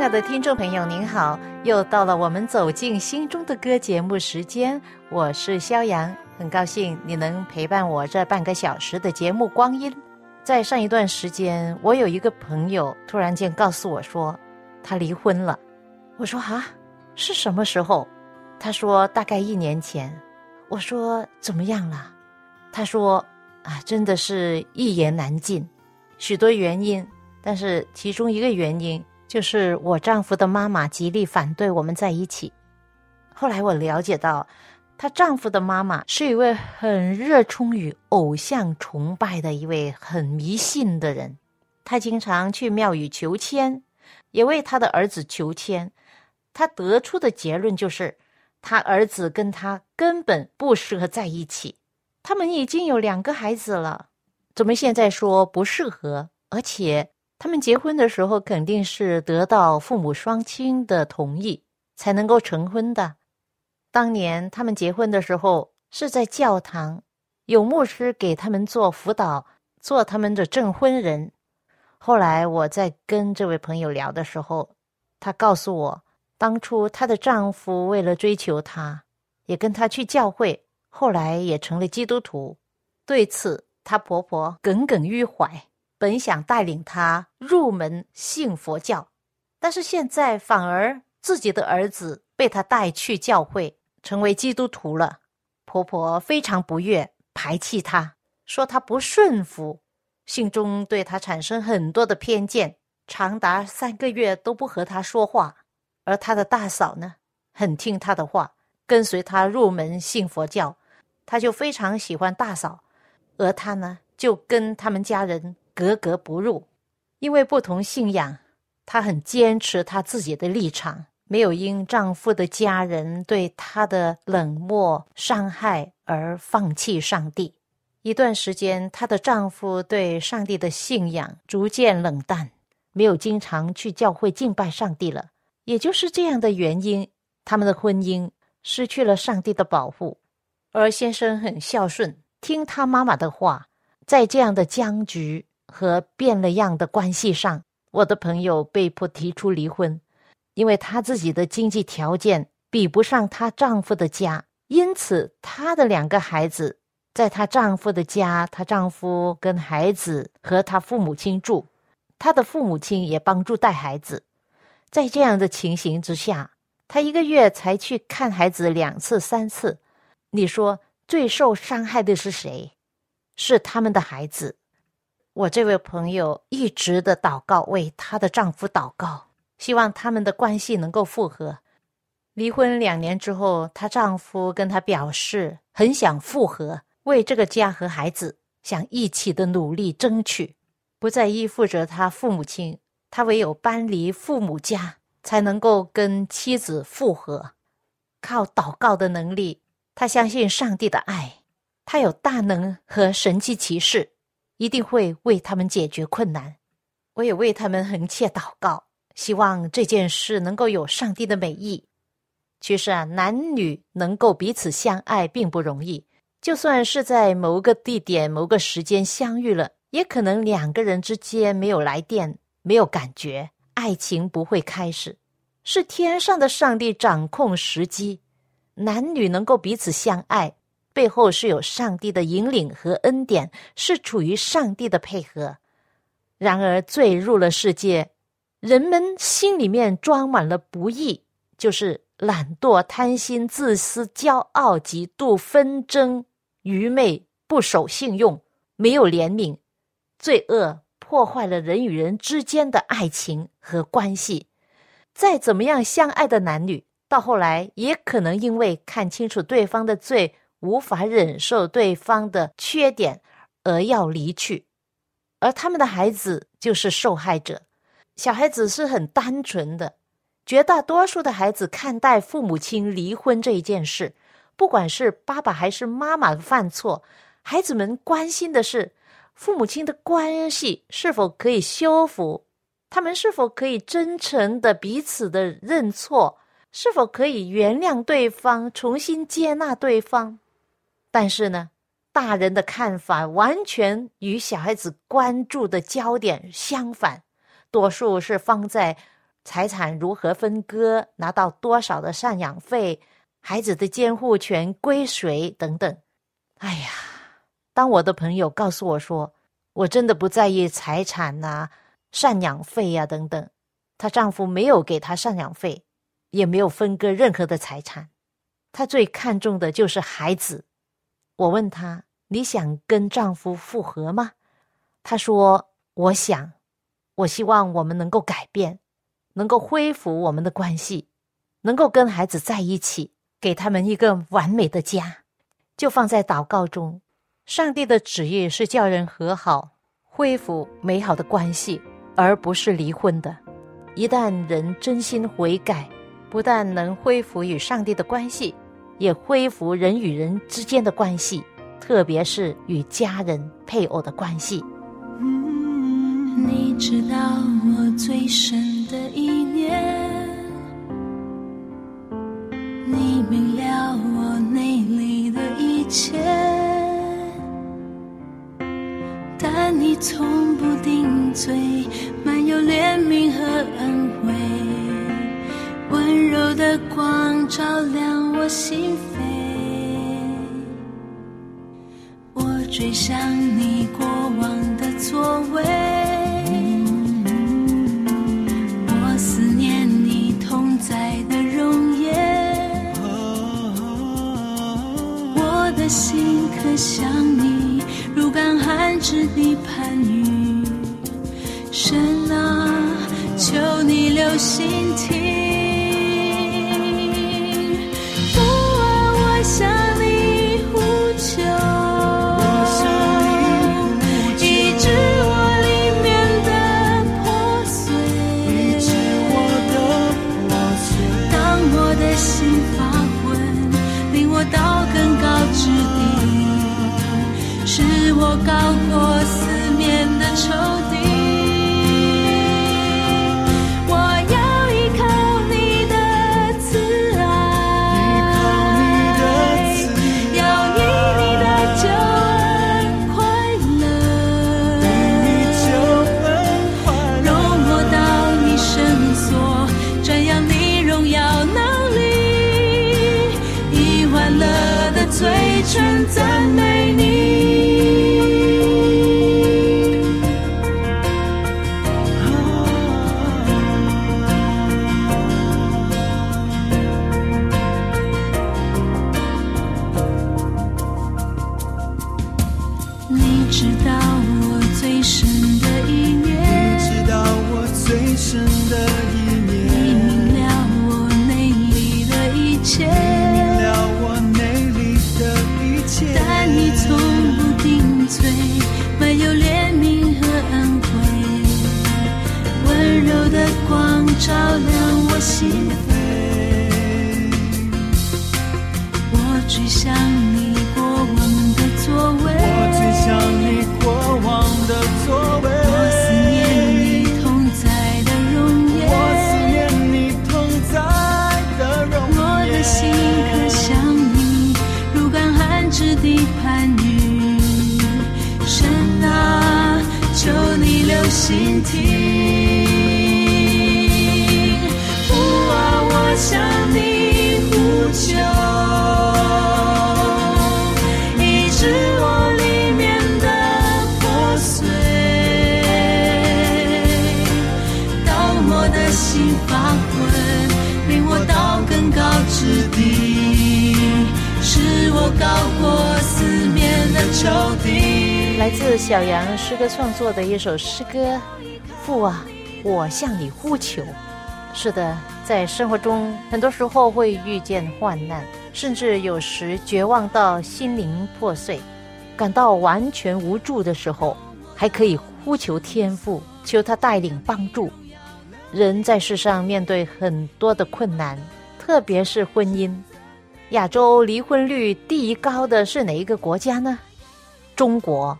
亲爱的听众朋友，您好，又到了我们走进心中的歌节目时间，我是肖阳，很高兴你能陪伴我这半个小时的节目光阴。在上一段时间，我有一个朋友突然间告诉我说，他离婚了。我说啊，是什么时候？他说大概一年前。我说怎么样了？他说啊，真的是一言难尽，许多原因，但是其中一个原因。就是我丈夫的妈妈极力反对我们在一起。后来我了解到，她丈夫的妈妈是一位很热衷于偶像崇拜的一位很迷信的人。她经常去庙宇求签，也为她的儿子求签。她得出的结论就是，她儿子跟她根本不适合在一起。他们已经有两个孩子了，怎么现在说不适合？而且。他们结婚的时候肯定是得到父母双亲的同意才能够成婚的。当年他们结婚的时候是在教堂，有牧师给他们做辅导，做他们的证婚人。后来我在跟这位朋友聊的时候，她告诉我，当初她的丈夫为了追求她，也跟她去教会，后来也成了基督徒。对此，她婆婆耿耿于怀。本想带领他入门信佛教，但是现在反而自己的儿子被他带去教会，成为基督徒了。婆婆非常不悦，排斥他，说他不顺服，心中对他产生很多的偏见，长达三个月都不和他说话。而他的大嫂呢，很听他的话，跟随他入门信佛教，他就非常喜欢大嫂，而他呢，就跟他们家人。格格不入，因为不同信仰，她很坚持她自己的立场，没有因丈夫的家人对她的冷漠伤害而放弃上帝。一段时间，她的丈夫对上帝的信仰逐渐冷淡，没有经常去教会敬拜上帝了。也就是这样的原因，他们的婚姻失去了上帝的保护。而先生很孝顺，听他妈妈的话，在这样的僵局。和变了样的关系上，我的朋友被迫提出离婚，因为她自己的经济条件比不上她丈夫的家，因此她的两个孩子在她丈夫的家，她丈夫跟孩子和她父母亲住，她的父母亲也帮助带孩子。在这样的情形之下，她一个月才去看孩子两次三次，你说最受伤害的是谁？是他们的孩子。我这位朋友一直的祷告，为她的丈夫祷告，希望他们的关系能够复合。离婚两年之后，她丈夫跟她表示很想复合，为这个家和孩子想一起的努力争取，不再依附着他父母亲。她唯有搬离父母家，才能够跟妻子复合。靠祷告的能力，她相信上帝的爱，她有大能和神迹奇事。一定会为他们解决困难，我也为他们横切祷告，希望这件事能够有上帝的美意。其实啊，男女能够彼此相爱并不容易，就算是在某个地点、某个时间相遇了，也可能两个人之间没有来电、没有感觉，爱情不会开始。是天上的上帝掌控时机，男女能够彼此相爱。背后是有上帝的引领和恩典，是处于上帝的配合。然而罪入了世界，人们心里面装满了不义，就是懒惰、贪心、自私、骄傲、嫉妒、纷争、愚昧、不守信用、没有怜悯，罪恶破坏了人与人之间的爱情和关系。再怎么样相爱的男女，到后来也可能因为看清楚对方的罪。无法忍受对方的缺点而要离去，而他们的孩子就是受害者。小孩子是很单纯的，绝大多数的孩子看待父母亲离婚这一件事，不管是爸爸还是妈妈犯错，孩子们关心的是父母亲的关系是否可以修复，他们是否可以真诚的彼此的认错，是否可以原谅对方，重新接纳对方。但是呢，大人的看法完全与小孩子关注的焦点相反，多数是放在。财产如何分割？拿到多少的赡养费？孩子的监护权归谁？等等。哎呀，当我的朋友告诉我说，我真的不在意财产呐、赡养费呀等等。她丈夫没有给她赡养费，也没有分割任何的财产。她最看重的就是孩子。我问她：“你想跟丈夫复合吗？”她说：“我想，我希望我们能够改变。”能够恢复我们的关系，能够跟孩子在一起，给他们一个完美的家，就放在祷告中。上帝的旨意是叫人和好，恢复美好的关系，而不是离婚的。一旦人真心悔改，不但能恢复与上帝的关系，也恢复人与人之间的关系，特别是与家人、配偶的关系。你知道我最深的意念，你明了我内里的一切，但你从不定罪，满有怜悯和恩惠，的光照亮我心扉。我追上你过往的座位，我思念你同在的容颜。我的心可想你，如干旱之地盼雨。神啊，求你留心听。来诗歌创作的一首诗歌，父啊，我向你呼求。是的，在生活中，很多时候会遇见患难，甚至有时绝望到心灵破碎，感到完全无助的时候，还可以呼求天父，求他带领帮助。人在世上面对很多的困难，特别是婚姻。亚洲离婚率第一高的是哪一个国家呢？中国。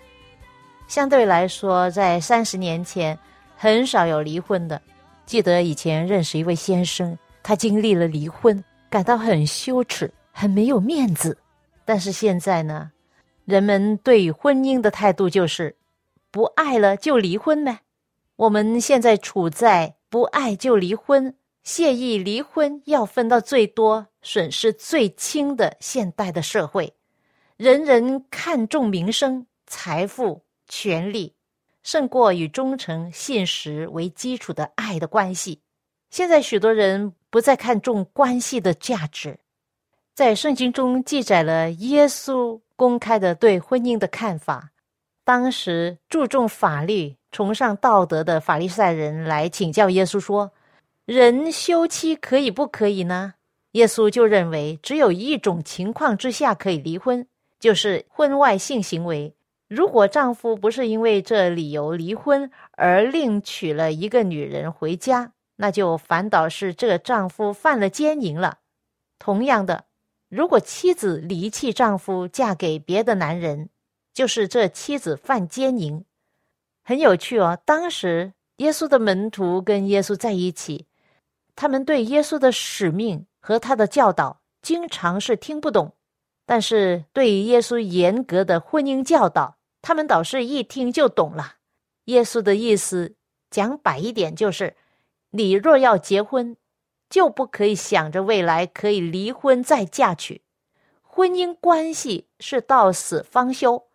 相对来说，在三十年前很少有离婚的。记得以前认识一位先生，他经历了离婚，感到很羞耻，很没有面子。但是现在呢，人们对婚姻的态度就是不爱了就离婚呗。我们现在处在不爱就离婚、谢意离婚要分到最多、损失最轻的现代的社会，人人看重名声、财富。权力胜过与忠诚、信实为基础的爱的关系。现在许多人不再看重关系的价值。在圣经中记载了耶稣公开的对婚姻的看法。当时注重法律、崇尚道德的法利赛人来请教耶稣说：“人休妻可以不可以呢？”耶稣就认为只有一种情况之下可以离婚，就是婚外性行为。如果丈夫不是因为这理由离婚而另娶了一个女人回家，那就反倒是这丈夫犯了奸淫了。同样的，如果妻子离弃丈夫嫁给别的男人，就是这妻子犯奸淫。很有趣哦，当时耶稣的门徒跟耶稣在一起，他们对耶稣的使命和他的教导经常是听不懂，但是对于耶稣严格的婚姻教导。他们倒是一听就懂了，耶稣的意思讲白一点就是：你若要结婚，就不可以想着未来可以离婚再嫁娶，婚姻关系是到死方休。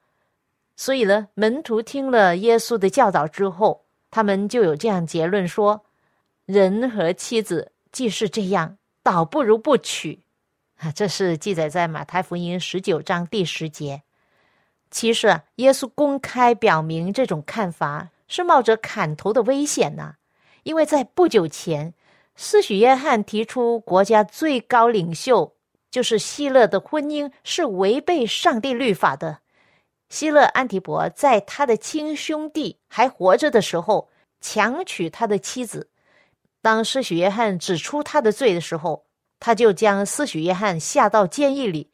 所以呢，门徒听了耶稣的教导之后，他们就有这样结论说：人和妻子既是这样，倒不如不娶。啊，这是记载在马太福音十九章第十节。其实，耶稣公开表明这种看法是冒着砍头的危险呢。因为在不久前，施许约翰提出，国家最高领袖就是希勒的婚姻是违背上帝律法的。希勒安提伯在他的亲兄弟还活着的时候强娶他的妻子。当施许约翰指出他的罪的时候，他就将施许约翰下到监狱里。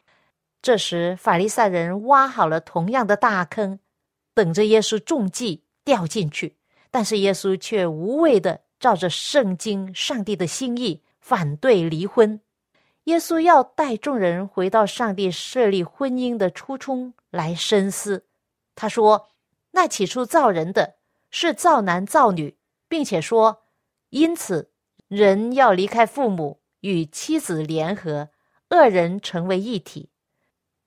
这时，法利赛人挖好了同样的大坑，等着耶稣中计掉进去。但是耶稣却无畏的照着圣经、上帝的心意反对离婚。耶稣要带众人回到上帝设立婚姻的初衷来深思。他说：“那起初造人的是造男造女，并且说，因此人要离开父母，与妻子联合，二人成为一体。”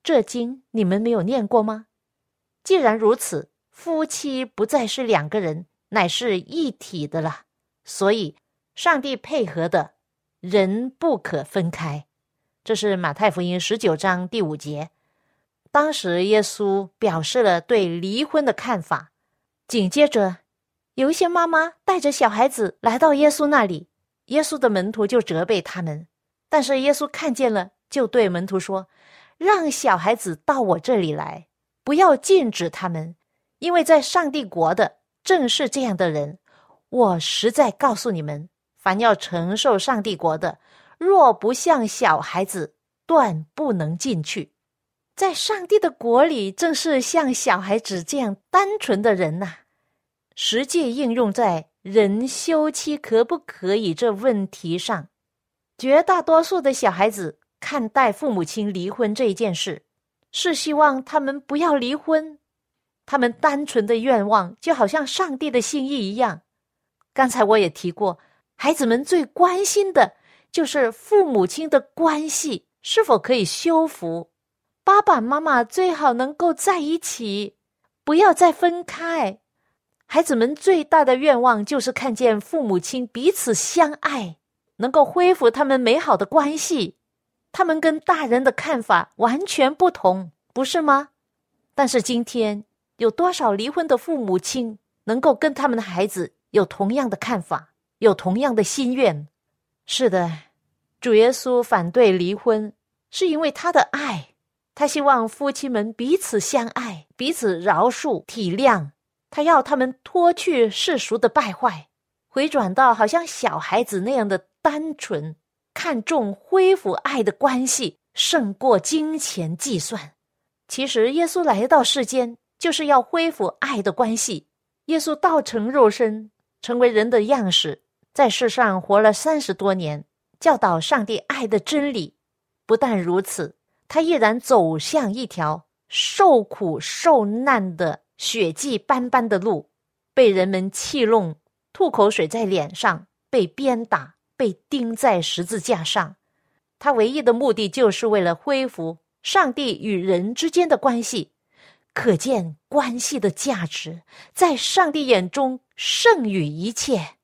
这经你们没有念过吗？既然如此，夫妻不再是两个人，乃是一体的了。所以，上帝配合的人不可分开。这是马太福音十九章第五节。当时耶稣表示了对离婚的看法。紧接着，有一些妈妈带着小孩子来到耶稣那里，耶稣的门徒就责备他们。但是耶稣看见了，就对门徒说。让小孩子到我这里来，不要禁止他们，因为在上帝国的正是这样的人。我实在告诉你们，凡要承受上帝国的，若不像小孩子，断不能进去。在上帝的国里，正是像小孩子这样单纯的人呐。实际应用在人休妻可不可以这问题上，绝大多数的小孩子。看待父母亲离婚这一件事，是希望他们不要离婚。他们单纯的愿望就好像上帝的心意一样。刚才我也提过，孩子们最关心的就是父母亲的关系是否可以修复，爸爸妈妈最好能够在一起，不要再分开。孩子们最大的愿望就是看见父母亲彼此相爱，能够恢复他们美好的关系。他们跟大人的看法完全不同，不是吗？但是今天有多少离婚的父母亲能够跟他们的孩子有同样的看法，有同样的心愿？是的，主耶稣反对离婚，是因为他的爱，他希望夫妻们彼此相爱，彼此饶恕、体谅。他要他们脱去世俗的败坏，回转到好像小孩子那样的单纯，看重恢复爱的关系胜过金钱计算。其实，耶稣来到世间就是要恢复爱的关系。耶稣道成肉身，成为人的样式，在世上活了三十多年，教导上帝爱的真理。不但如此，他毅然走向一条受苦受难的血迹斑斑的路，被人们气弄。吐口水在脸上，被鞭打，被钉在十字架上。他唯一的目的就是为了恢复上帝与人之间的关系。可见关系的价值，在上帝眼中胜于一切。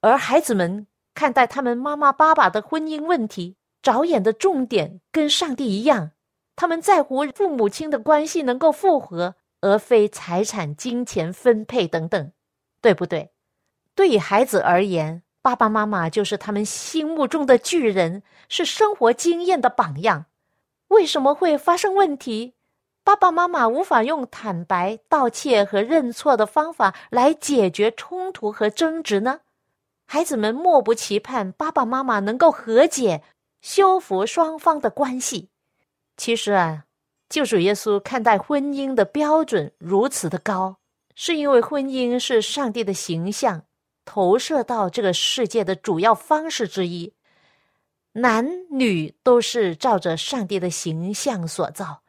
而孩子们看待他们妈妈、爸爸的婚姻问题，着眼的重点跟上帝一样，他们在乎父母亲的关系能够复合，而非财产、金钱分配等等，对不对？对于孩子而言，爸爸妈妈就是他们心目中的巨人，是生活经验的榜样。为什么会发生问题？爸爸妈妈无法用坦白、道歉和认错的方法来解决冲突和争执呢？孩子们莫不期盼爸爸妈妈能够和解，修复双方的关系。其实啊，救主耶稣看待婚姻的标准如此的高，是因为婚姻是上帝的形象。投射到这个世界的主要方式之一，男女都是照着上帝的形象所造，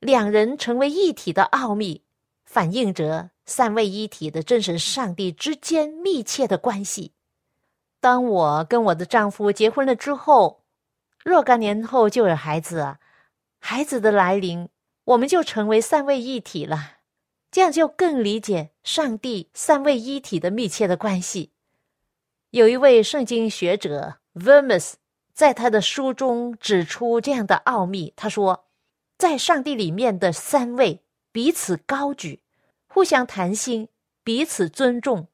两人成为一体的奥秘，反映着三位一体的真神上帝之间密切的关系。当我跟我的丈夫结婚了之后，若干年后就有孩子，孩子的来临，我们就成为三位一体了。这样就更理解上帝三位一体的密切的关系。有一位圣经学者 Vermes 在他的书中指出这样的奥秘。他说，在上帝里面的三位彼此高举，互相谈心，彼此尊重。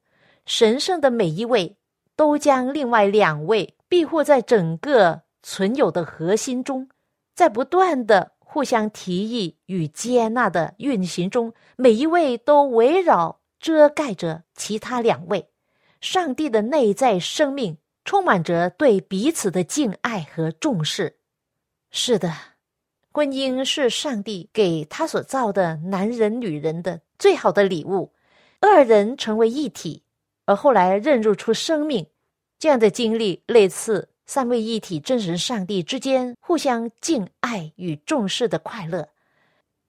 神圣的每一位都将另外两位庇护在整个存有的核心中，在不断的。互相提议与接纳的运行中，每一位都围绕遮盖着其他两位。上帝的内在生命充满着对彼此的敬爱和重视。是的，婚姻是上帝给他所造的男人、女人的最好的礼物。二人成为一体，而后来认入出生命，这样的经历类似。三位一体真神上帝之间互相敬爱与重视的快乐，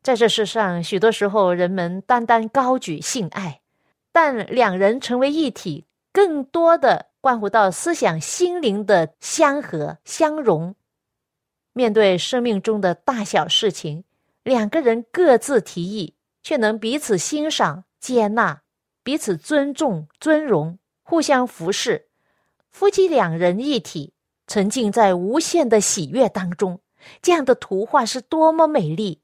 在这世上，许多时候人们单单高举性爱，但两人成为一体，更多的关乎到思想心灵的相合相融。面对生命中的大小事情，两个人各自提议，却能彼此欣赏、接纳，彼此尊重、尊荣，互相服侍，夫妻两人一体。沉浸在无限的喜悦当中，这样的图画是多么美丽！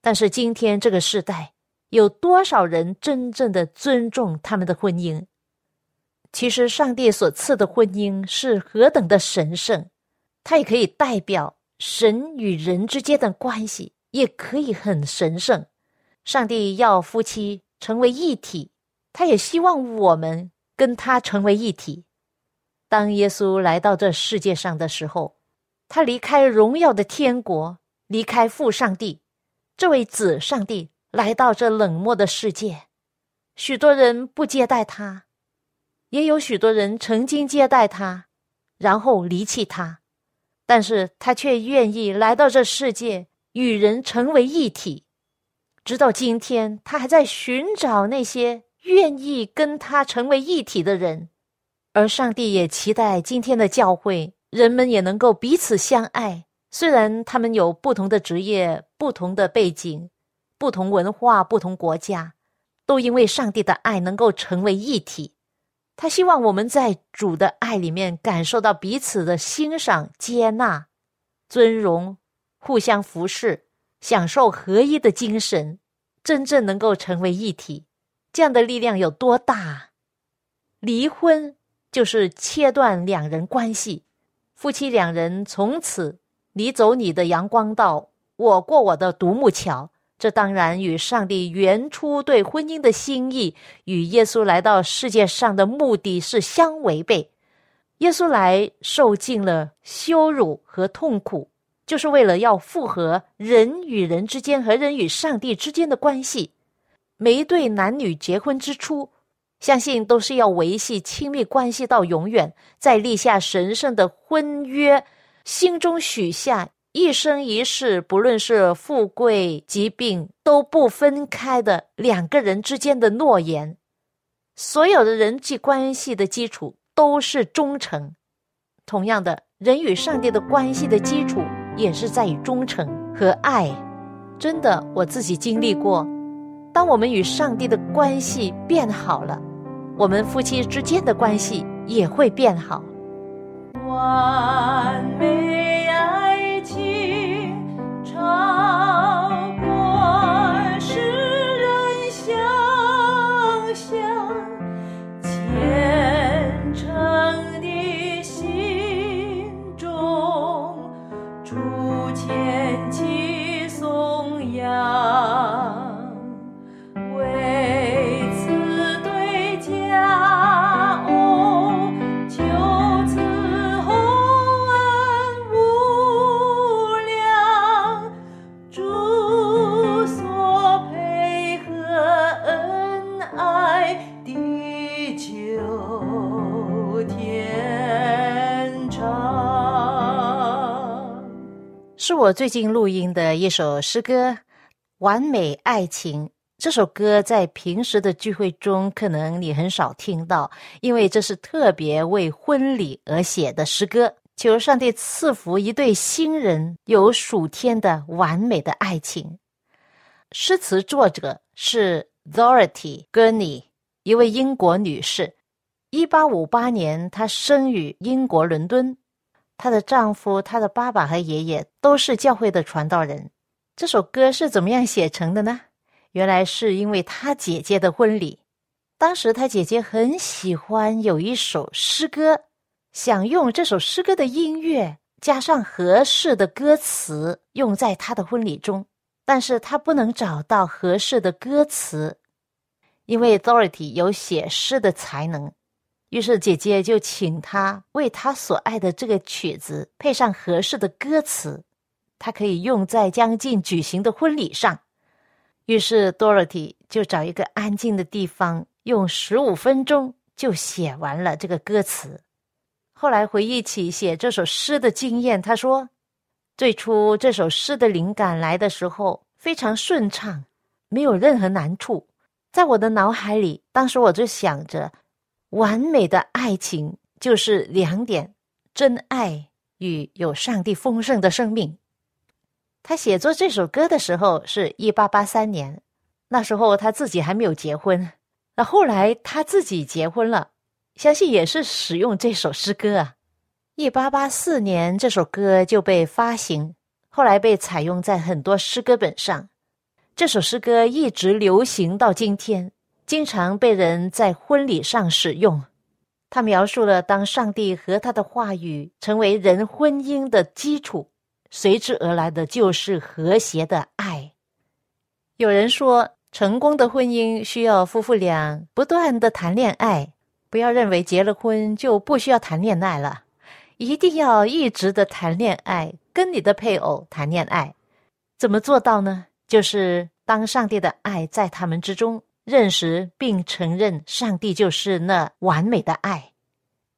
但是今天这个时代，有多少人真正的尊重他们的婚姻？其实，上帝所赐的婚姻是何等的神圣，它也可以代表神与人之间的关系，也可以很神圣。上帝要夫妻成为一体，他也希望我们跟他成为一体。当耶稣来到这世界上的时候，他离开荣耀的天国，离开父上帝，这位子上帝来到这冷漠的世界。许多人不接待他，也有许多人曾经接待他，然后离弃他，但是他却愿意来到这世界，与人成为一体。直到今天，他还在寻找那些愿意跟他成为一体的人。而上帝也期待今天的教会人们也能够彼此相爱。虽然他们有不同的职业、不同的背景、不同文化、不同国家，都因为上帝的爱能够成为一体。他希望我们在主的爱里面感受到彼此的欣赏、接纳、尊荣，互相服侍，享受合一的精神，真正能够成为一体。这样的力量有多大？离婚。就是切断两人关系，夫妻两人从此你走你的阳光道，我过我的独木桥，这当然与上帝原初对婚姻的心意，与耶稣来到世界上的目的是相违背。耶稣来受尽了羞辱和痛苦，就是为了要复合人与人之间和人与上帝之间的关系。每一对男女结婚之初，相信都是要维系亲密关系到永远，在立下神圣的婚约，心中许下。一生一世，不论是富贵疾病，都不分开的两个人之间的诺言。所有的人际关系的基础都是忠诚。同样的，人与上帝的关系的基础也是在于忠诚和爱。真的，我自己经历过。当我们与上帝的关系变好了，我们夫妻之间的关系也会变好。是我最近录音的一首诗歌《完美爱情》。这首歌在平时的聚会中，可能你很少听到，因为这是特别为婚礼而写的诗歌。求上帝赐福一对新人有属天的完美的爱情。诗词作者是 Dorothy Gurney，一位英国女士。一八五八年，她生于英国伦敦。她的丈夫、她的爸爸和爷爷都是教会的传道人。这首歌是怎么样写成的呢？原来是因为她姐姐的婚礼，当时她姐姐很喜欢有一首诗歌，想用这首诗歌的音乐加上合适的歌词用在她的婚礼中，但是她不能找到合适的歌词，因为 Dorothy 有写诗的才能。于是姐姐就请他为他所爱的这个曲子配上合适的歌词，他可以用在将近举行的婚礼上。于是 Dorothy 就找一个安静的地方，用十五分钟就写完了这个歌词。后来回忆起写这首诗的经验，他说：“最初这首诗的灵感来的时候非常顺畅，没有任何难处。在我的脑海里，当时我就想着。”完美的爱情就是两点：真爱与有上帝丰盛的生命。他写作这首歌的时候是一八八三年，那时候他自己还没有结婚。那后来他自己结婚了，相信也是使用这首诗歌啊。一八八四年这首歌就被发行，后来被采用在很多诗歌本上。这首诗歌一直流行到今天。经常被人在婚礼上使用。他描述了当上帝和他的话语成为人婚姻的基础，随之而来的就是和谐的爱。有人说，成功的婚姻需要夫妇俩不断的谈恋爱。不要认为结了婚就不需要谈恋爱了，一定要一直的谈恋爱，跟你的配偶谈恋爱。怎么做到呢？就是当上帝的爱在他们之中。认识并承认上帝就是那完美的爱。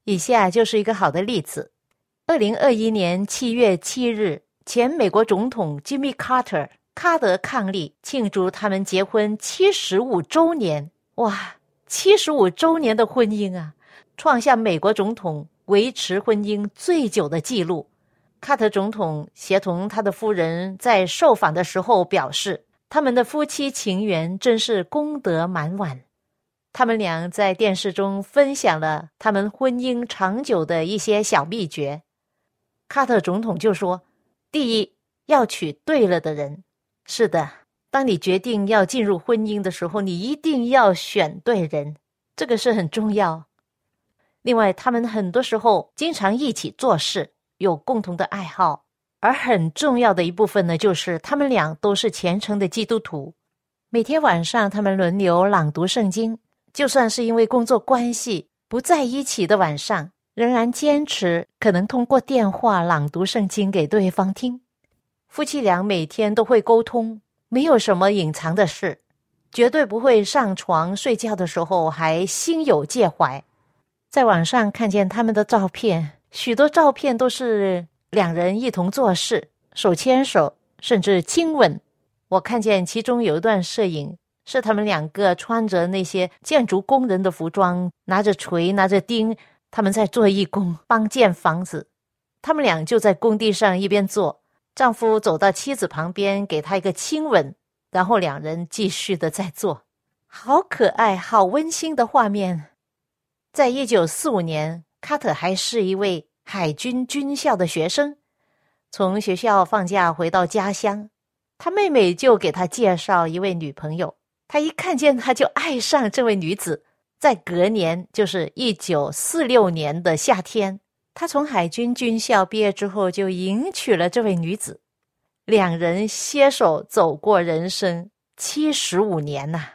以下就是一个好的例子：二零二一年七月七日，前美国总统 Jimmy Carter 卡德伉俪庆祝他们结婚七十五周年。哇，七十五周年的婚姻啊，创下美国总统维持婚姻最久的记录。卡特总统协同他的夫人在受访的时候表示。他们的夫妻情缘真是功德满满。他们俩在电视中分享了他们婚姻长久的一些小秘诀。卡特总统就说：“第一，要娶对了的人。是的，当你决定要进入婚姻的时候，你一定要选对人，这个是很重要。另外，他们很多时候经常一起做事，有共同的爱好。而很重要的一部分呢，就是他们俩都是虔诚的基督徒。每天晚上，他们轮流朗读圣经，就算是因为工作关系不在一起的晚上，仍然坚持可能通过电话朗读圣经给对方听。夫妻俩每天都会沟通，没有什么隐藏的事，绝对不会上床睡觉的时候还心有介怀。在网上看见他们的照片，许多照片都是两人一同做事，手牵手，甚至亲吻。我看见其中有一段摄影，是他们两个穿着那些建筑工人的服装，拿着锤、拿着钉，他们在做义工，帮建房子。他们俩就在工地上一边做，丈夫走到妻子旁边，给她一个亲吻，然后两人继续的在做，好可爱、好温馨的画面。在一九四五年，卡特还是一位海军军校的学生，从学校放假回到家乡。他妹妹就给他介绍一位女朋友，他一看见他就爱上这位女子。在隔年，就是一九四六年的夏天，他从海军军校毕业之后，就迎娶了这位女子。两人携手走过人生七十五年呐。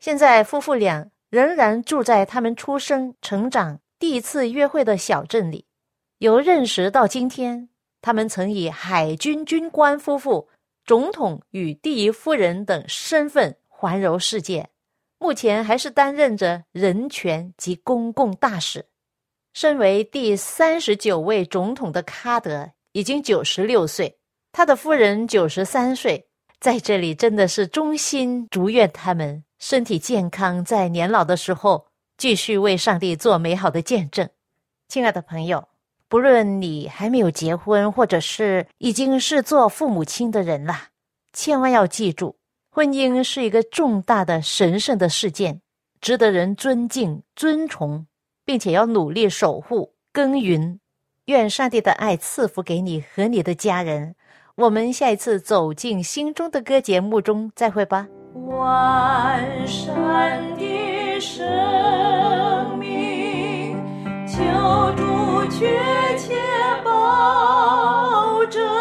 现在夫妇俩仍然住在他们出生、成长、第一次约会的小镇里。由认识到今天，他们曾以海军军官夫妇。总统与第一夫人等身份环游世界，目前还是担任着人权及公共大使。身为第三十九位总统的卡德已经九十六岁，他的夫人九十三岁。在这里，真的是衷心祝愿他们身体健康，在年老的时候继续为上帝做美好的见证。亲爱的朋友。不论你还没有结婚，或者是已经是做父母亲的人了，千万要记住，婚姻是一个重大的神圣的事件，值得人尊敬、尊崇，并且要努力守护、耕耘。愿上帝的爱赐福给你和你的家人。我们下一次走进心中的歌节目中再会吧。万山的生命，求助。确切保证。